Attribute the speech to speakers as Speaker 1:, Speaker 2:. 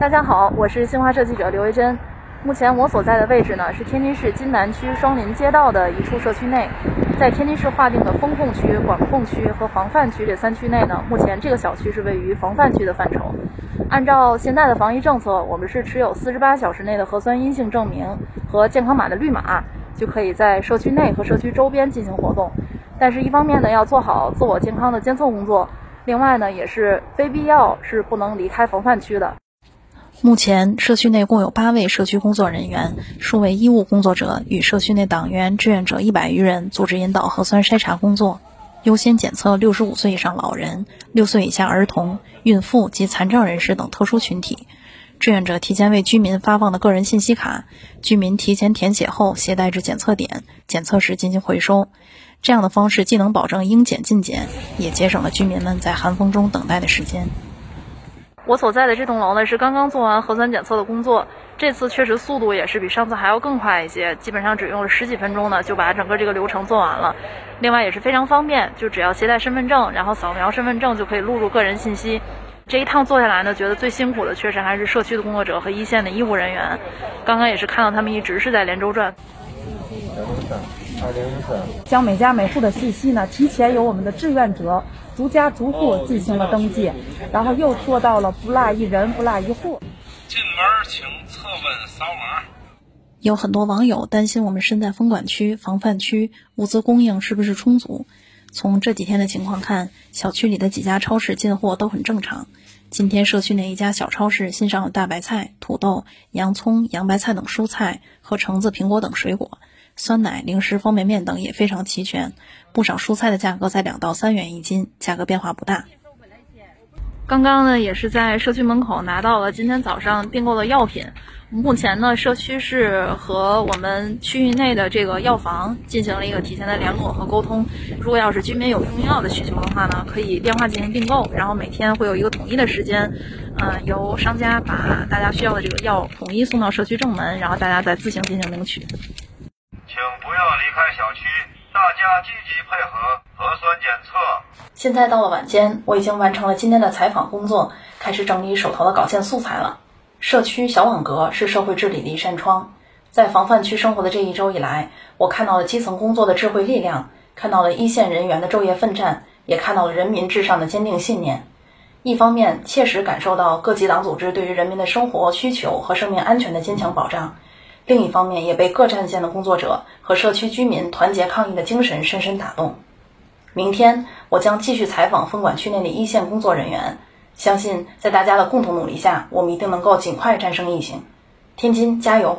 Speaker 1: 大家好，我是新华社记者刘维珍。目前我所在的位置呢是天津市津南区双林街道的一处社区内，在天津市划定的风控区、管控区和防范区这三区内呢，目前这个小区是位于防范区的范畴。按照现在的防疫政策，我们是持有四十八小时内的核酸阴性证明和健康码的绿码，就可以在社区内和社区周边进行活动。但是，一方面呢，要做好自我健康的监测工作；另外呢，也是非必要是不能离开防范区的。
Speaker 2: 目前，社区内共有八位社区工作人员、数位医务工作者与社区内党员、志愿者一百余人组织引导核酸筛查工作，优先检测六十五岁以上老人、六岁以下儿童、孕妇及残障人士等特殊群体。志愿者提前为居民发放的个人信息卡，居民提前填写后携带至检测点，检测时进行回收。这样的方式既能保证应检尽检，也节省了居民们在寒风中等待的时间。
Speaker 1: 我所在的这栋楼呢，是刚刚做完核酸检测的工作。这次确实速度也是比上次还要更快一些，基本上只用了十几分钟呢，就把整个这个流程做完了。另外也是非常方便，就只要携带身份证，然后扫描身份证就可以录入个人信息。这一趟做下来呢，觉得最辛苦的确实还是社区的工作者和一线的医护人员。刚刚也是看到他们一直是在连轴转。
Speaker 3: 二零一四，将每家每户的信息呢，提前由我们的志愿者逐家逐户进行了登记，然后又做到了不落一人不落一户。
Speaker 4: 进门请测温扫码。
Speaker 2: 有很多网友担心我们身在封管区、防范区，物资供应是不是充足？从这几天的情况看，小区里的几家超市进货都很正常。今天社区内一家小超市新上了大白菜、土豆、洋葱、洋白菜等蔬菜和橙子、苹果等水果。酸奶、零食、方便面等也非常齐全，不少蔬菜的价格在两到三元一斤，价格变化不大。
Speaker 1: 刚刚呢，也是在社区门口拿到了今天早上订购的药品。目前呢，社区是和我们区域内的这个药房进行了一个提前的联络和沟通。如果要是居民有用药的需求的话呢，可以电话进行订购，然后每天会有一个统一的时间，嗯，由商家把大家需要的这个药统一送到社区正门，然后大家再自行进行领取。
Speaker 4: 开小区，大家积极配合核酸检测。
Speaker 2: 现在到了晚间，我已经完成了今天的采访工作，开始整理手头的稿件素材了。社区小网格是社会治理的一扇窗，在防范区生活的这一周以来，我看到了基层工作的智慧力量，看到了一线人员的昼夜奋战，也看到了人民至上的坚定信念。一方面，切实感受到各级党组织对于人民的生活需求和生命安全的坚强保障。另一方面，也被各战线的工作者和社区居民团结抗疫的精神深深打动。明天，我将继续采访封管区内的一线工作人员。相信在大家的共同努力下，我们一定能够尽快战胜疫情。天津，加油！